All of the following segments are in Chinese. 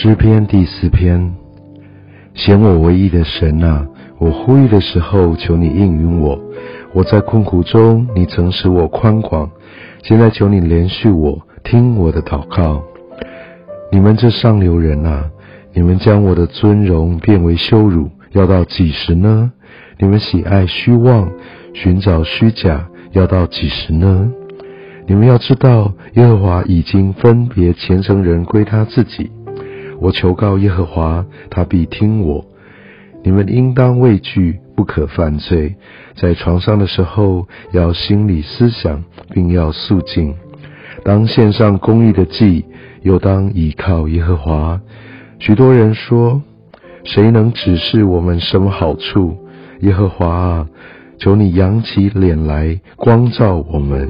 诗篇第四篇，显我唯一的神啊！我呼吁的时候，求你应允我。我在困苦中，你曾使我宽广。现在求你连续我，听我的祷告。你们这上流人啊，你们将我的尊荣变为羞辱，要到几时呢？你们喜爱虚妄，寻找虚假，要到几时呢？你们要知道，耶和华已经分别虔诚人归他自己。我求告耶和华，他必听我。你们应当畏惧，不可犯罪。在床上的时候，要心里思想，并要肃静。当献上公义的祭，又当倚靠耶和华。许多人说：“谁能指示我们什么好处？”耶和华啊，求你扬起脸来，光照我们。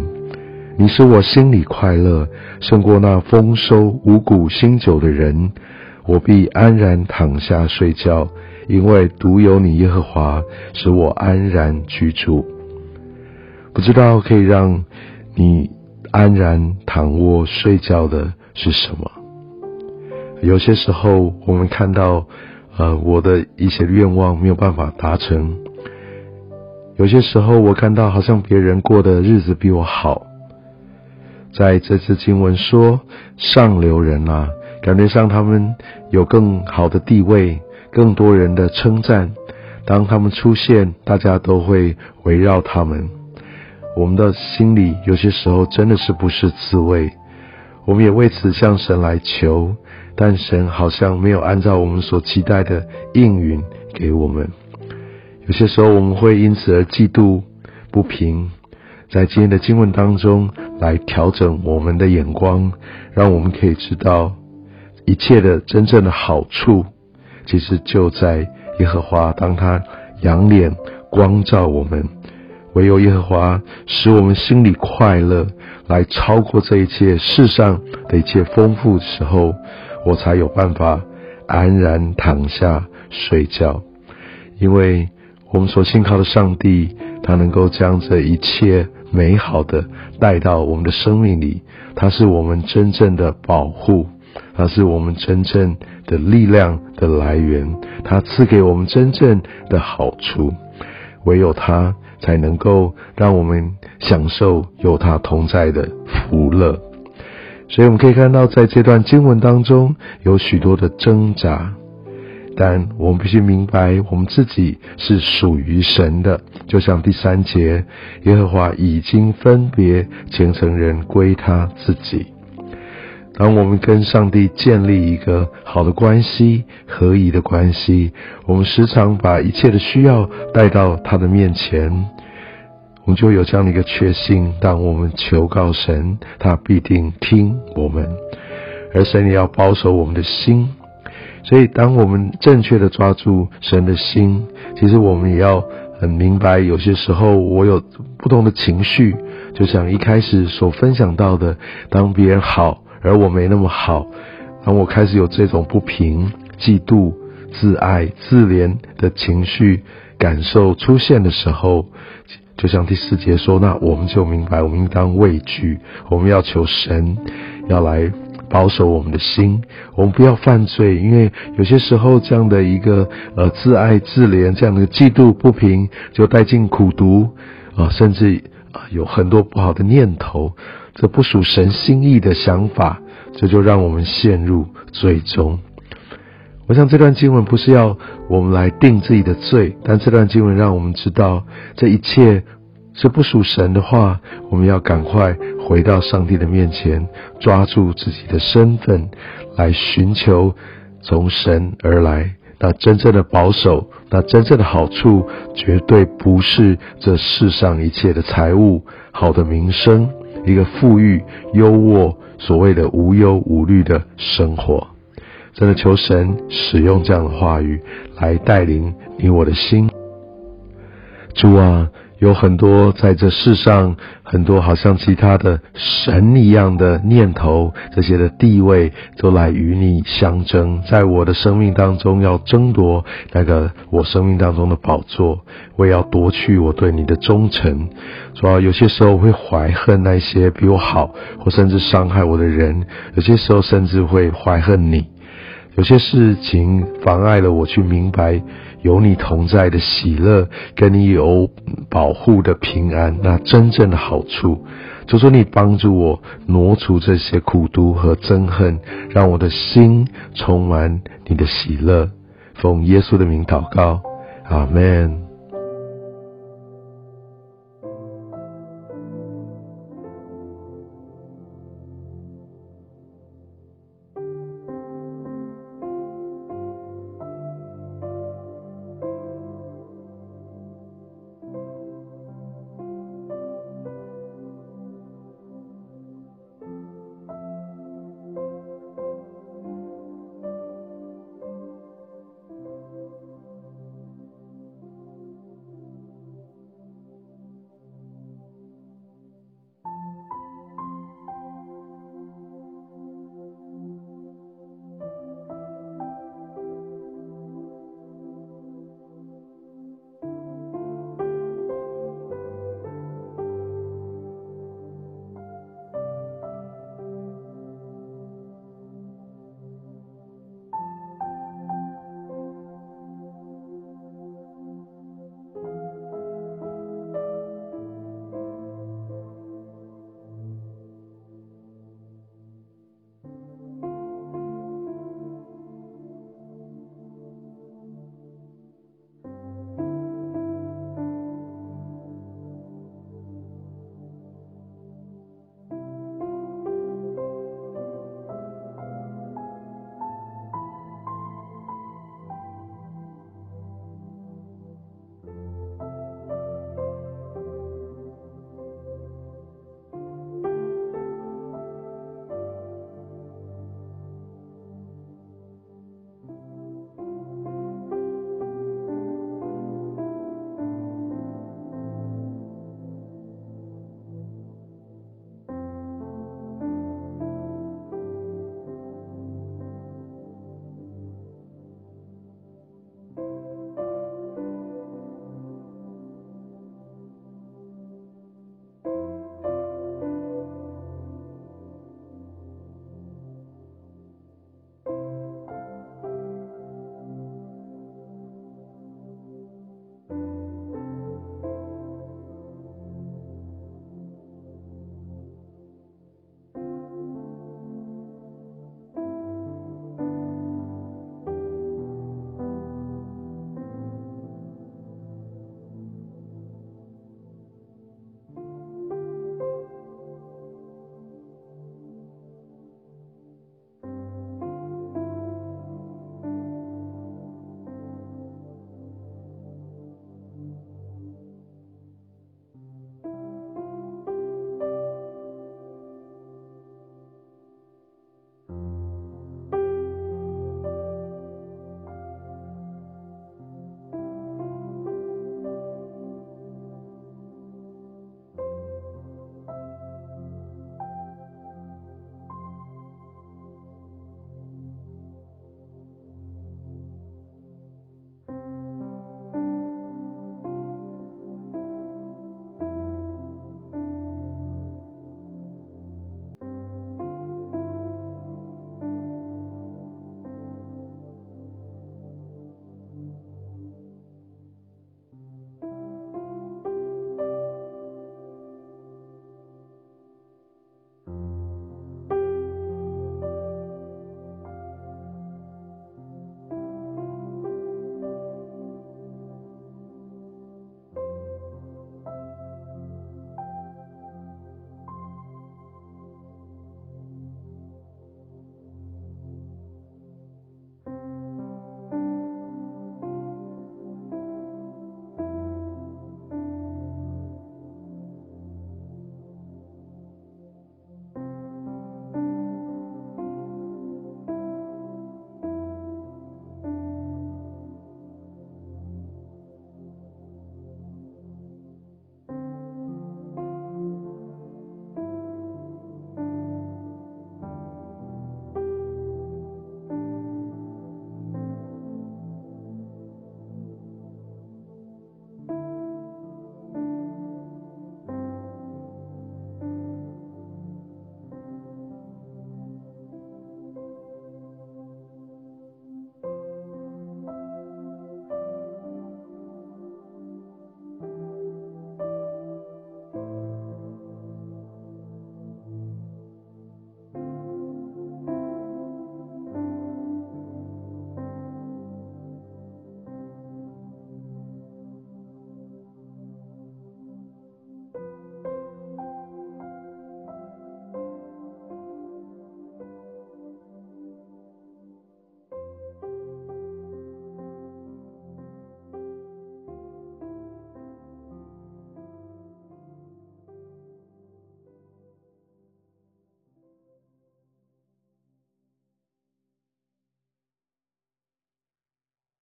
你使我心里快乐，胜过那丰收五谷新酒的人。我必安然躺下睡觉，因为独有你耶和华使我安然居住。不知道可以让你安然躺卧睡觉的是什么？有些时候，我们看到，呃，我的一些愿望没有办法达成。有些时候，我看到好像别人过的日子比我好。在这次经文说，上流人啊，感觉上他们有更好的地位，更多人的称赞。当他们出现，大家都会围绕他们。我们的心里有些时候真的是不是滋味。我们也为此向神来求，但神好像没有按照我们所期待的应允给我们。有些时候我们会因此而嫉妒不平。在今天的经文当中。来调整我们的眼光，让我们可以知道一切的真正的好处，其实就在耶和华。当他仰脸光照我们，唯有耶和华使我们心里快乐，来超过这一切世上的一切丰富时候，我才有办法安然躺下睡觉。因为我们所信靠的上帝，他能够将这一切。美好的带到我们的生命里，它是我们真正的保护，它是我们真正的力量的来源，它赐给我们真正的好处。唯有它才能够让我们享受有它同在的福乐。所以我们可以看到，在这段经文当中有许多的挣扎。但我们必须明白，我们自己是属于神的，就像第三节，耶和华已经分别虔诚人归他自己。当我们跟上帝建立一个好的关系、合宜的关系，我们时常把一切的需要带到他的面前，我们就有这样的一个确信：当我们求告神，他必定听我们，而神也要保守我们的心。所以，当我们正确的抓住神的心，其实我们也要很明白，有些时候我有不同的情绪，就像一开始所分享到的，当别人好而我没那么好，当我开始有这种不平、嫉妒、自爱、自怜的情绪感受出现的时候，就像第四节说，那我们就明白，我们应当畏惧，我们要求神要来。保守我们的心，我们不要犯罪，因为有些时候这样的一个呃自爱自怜，这样的嫉妒不平，就带进苦毒啊，甚至啊有很多不好的念头，这不属神心意的想法，这就让我们陷入罪中。我想这段经文不是要我们来定自己的罪，但这段经文让我们知道这一切。是不属神的话，我们要赶快回到上帝的面前，抓住自己的身份，来寻求从神而来那真正的保守，那真正的好处，绝对不是这世上一切的财物、好的名声、一个富裕、优渥、所谓的无忧无虑的生活。真的求神使用这样的话语来带领你我的心，主啊。有很多在这世上，很多好像其他的神一样的念头，这些的地位都来与你相争，在我的生命当中要争夺那个我生命当中的宝座，我也要夺去我对你的忠诚。主要有些时候会怀恨那些比我好或甚至伤害我的人，有些时候甚至会怀恨你。有些事情妨碍了我去明白有你同在的喜乐，跟你有保护的平安，那真正的好处。就说你帮助我挪除这些苦毒和憎恨，让我的心充满你的喜乐。奉耶稣的名祷告，阿门。